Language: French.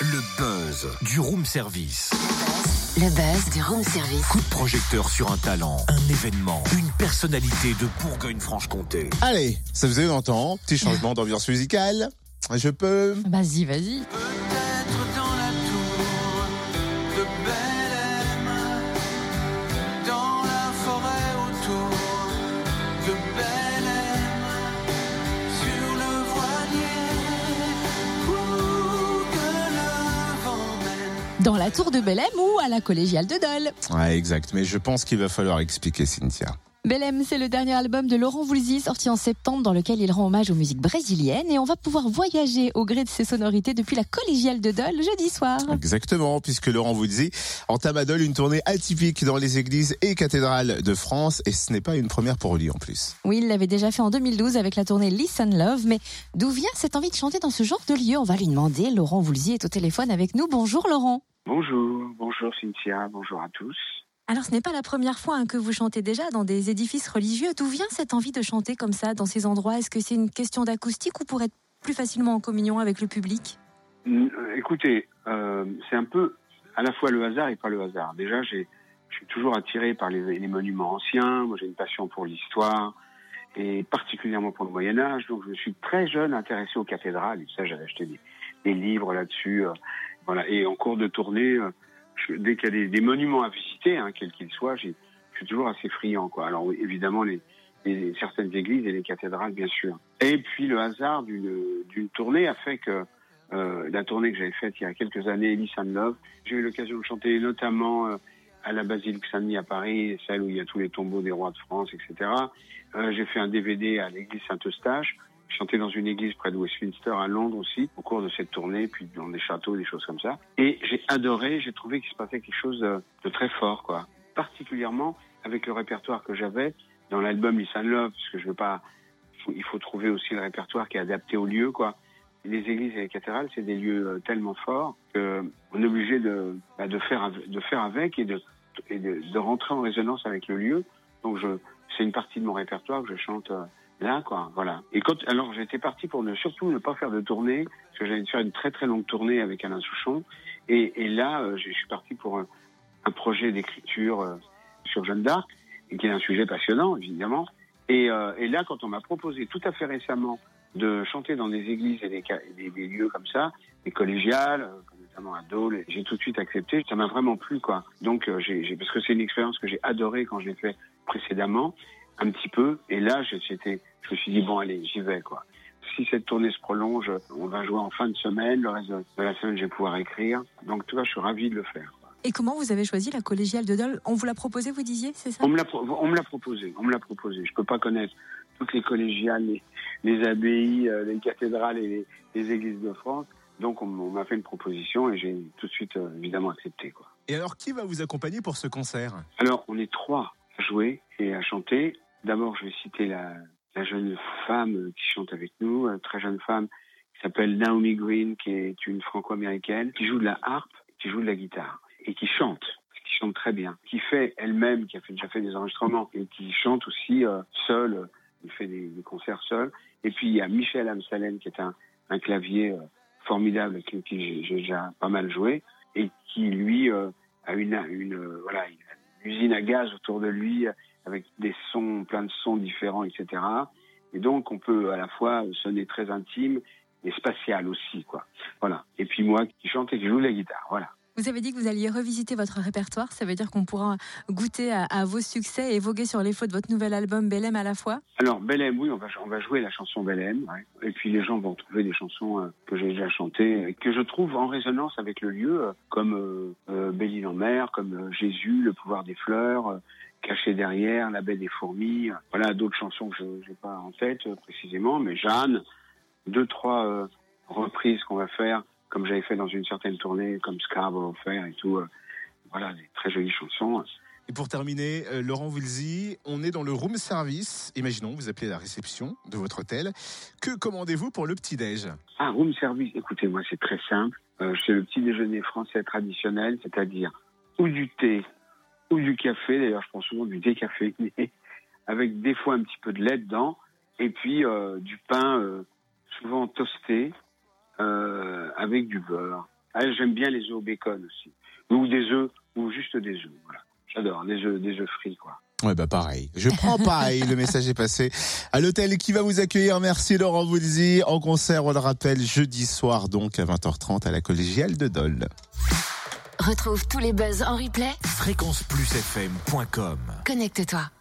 Le buzz du room service. Le buzz du room service. Coup de projecteur sur un talent, un événement, une personnalité de Bourgogne-Franche-Comté. Allez, ça faisait longtemps. Petit changement d'ambiance musicale. Je peux. Vas-y, vas-y. Dans la tour de Belém ou à la collégiale de Dole. Ouais, exact. Mais je pense qu'il va falloir expliquer, Cynthia. Belém, c'est le dernier album de Laurent Voulzy, sorti en septembre, dans lequel il rend hommage aux musiques brésiliennes. Et on va pouvoir voyager au gré de ses sonorités depuis la collégiale de Dole jeudi soir. Exactement, puisque Laurent dit, entame à Dole une tournée atypique dans les églises et cathédrales de France. Et ce n'est pas une première pour lui en plus. Oui, il l'avait déjà fait en 2012 avec la tournée Listen Love. Mais d'où vient cette envie de chanter dans ce genre de lieu? On va lui demander. Laurent Voulzy est au téléphone avec nous. Bonjour Laurent. Bonjour, bonjour Cynthia, bonjour à tous. Alors, ce n'est pas la première fois hein, que vous chantez déjà dans des édifices religieux. D'où vient cette envie de chanter comme ça dans ces endroits? Est-ce que c'est une question d'acoustique ou pour être plus facilement en communion avec le public? Euh, Écoutez, euh, c'est un peu à la fois le hasard et pas le hasard. Déjà, j'ai, je suis toujours attiré par les, les monuments anciens. Moi, j'ai une passion pour l'histoire et particulièrement pour le Moyen Âge. Donc, je suis très jeune intéressé aux cathédrales. Et ça, j'avais acheté des, des livres là-dessus. Voilà. Et en cours de tournée, euh, dès qu'il y a des, monuments à visiter, hein, quels qu'ils soient, je suis toujours assez friand. Quoi. Alors, évidemment, les, certaines églises et les cathédrales, bien sûr. Et puis, le hasard d'une tournée a fait que euh, la tournée que j'avais faite il y a quelques années, Elise and Love. J'ai eu l'occasion de chanter notamment euh, à la basilique Saint-Denis à Paris, celle où il y a tous les tombeaux des rois de France, etc. Euh, j'ai fait un DVD à l'église Saint-Eustache. Chanté dans une église près de Westminster à Londres aussi, au cours de cette tournée, puis dans des châteaux, des choses comme ça. Et j'ai adoré, j'ai trouvé qu'il se passait quelque chose de, de très fort, quoi. Particulièrement avec le répertoire que j'avais dans l'album Listen and Love, parce que je veux pas, il faut, trouver aussi le répertoire qui est adapté au lieu, quoi les églises et les cathédrales, c'est des lieux euh, tellement forts qu'on est obligé de, bah, de, faire, de faire avec et, de, de, de rentrer en résonance avec le lieu. Donc, c'est une partie de mon répertoire que je chante euh, là, quoi. Voilà. Et quand, alors, j'étais parti pour ne surtout ne pas faire de tournée, parce que j'allais faire une très très longue tournée avec Alain Souchon. Et, là, euh, je suis parti pour un, projet d'écriture euh, sur Jeanne d'Arc, qui est un sujet passionnant, évidemment. Et, euh, et là, quand on m'a proposé tout à fait récemment de chanter dans des églises et des, des, lieux comme ça, des collégiales, notamment à Dole, j'ai tout de suite accepté. Ça m'a vraiment plu, quoi. Donc, j'ai- parce que c'est une expérience que j'ai adorée quand je l'ai fait précédemment, un petit peu. Et là, je- j'étais, je me suis dit bon, allez, j'y vais, quoi. Si cette tournée se prolonge, on va jouer en fin de semaine. Le reste de la semaine, je vais pouvoir écrire. Donc, tu vois, je suis ravi de le faire. Et comment vous avez choisi la collégiale de Dole? On vous l'a proposé, vous disiez, c'est ça? On me l'a, pro- on me l'a proposé. On me l'a proposé. Je peux pas connaître toutes les collégiales, les, les abbayes, euh, les cathédrales et les, les églises de France. Donc, on, on m'a fait une proposition et j'ai tout de suite, euh, évidemment, accepté, quoi. Et alors, qui va vous accompagner pour ce concert? Alors, on est trois à jouer et à chanter. D'abord, je vais citer la, la jeune femme qui chante avec nous, une très jeune femme qui s'appelle Naomi Green, qui est une franco-américaine, qui joue de la harpe, qui joue de la guitare et qui chante, qui chante très bien, qui fait elle-même, qui a déjà fait des enregistrements et qui chante aussi euh, seule, il fait des, des concerts seul. Et puis, il y a Michel Amsalen, qui est un, un clavier euh, formidable, avec qui j'ai- déjà pas mal joué et qui, lui, euh, a une, une, euh, voilà, usine à gaz autour de lui avec des sons, plein de sons différents, etc. Et donc, on peut à la fois sonner très intime et spatial aussi, quoi. Voilà. Et puis moi, qui chante et qui joue de la guitare, voilà. Vous avez dit que vous alliez revisiter votre répertoire. Ça veut dire qu'on pourra goûter à, vos succès et voguer sur les faux de votre nouvel album Belém à la fois Alors, Belém, oui, on va, jouer la chanson Belém. ouais. Et puis les gens vont trouver des chansons euh, que j'ai déjà chantées, et que je trouve en résonance avec le lieu, euh, comme euh, euh, Belle-Île en mer, comme Jésus, Le pouvoir des fleurs, Caché derrière, La baie des fourmis. Voilà, d'autres chansons que je n'ai pas en tête précisément, mais Jeanne, deux, trois euh, reprises qu'on va faire, comme j'avais fait dans une certaine tournée, comme Scarborough Fair et tout. euh, voilà, des très jolies chansons. Et pour terminer, euh, Laurent Wilzy, on est dans le room service. Imaginons, vous appelez la réception de votre hôtel. Que commandez-vous pour le petit-déj? Ah, room service. Écoutez, moi, c'est très simple. Euh, c'est le petit déjeuner français traditionnel, c'est-à-dire ou du thé ou du café. D'ailleurs, je prends souvent du décaféiné avec des fois un petit peu de lait dedans et puis euh, du pain, souvent toastés euh, avec du beurre. Ah, J'aime bien les œufs au bacon aussi. Ou des œufs, ou juste des œufs. Voilà. J'adore, des œufs, des œufs frits, quoi. Ouais, bah pareil. Je prends pareil. le message est passé à l'hôtel qui va vous accueillir. Merci Laurent Voulzy. En concert, on le rappelle, jeudi soir donc à 20h30 à la collégiale de Dole. Retrouve tous les buzz en replay. Fréquenceplusfm.com Connecte-toi.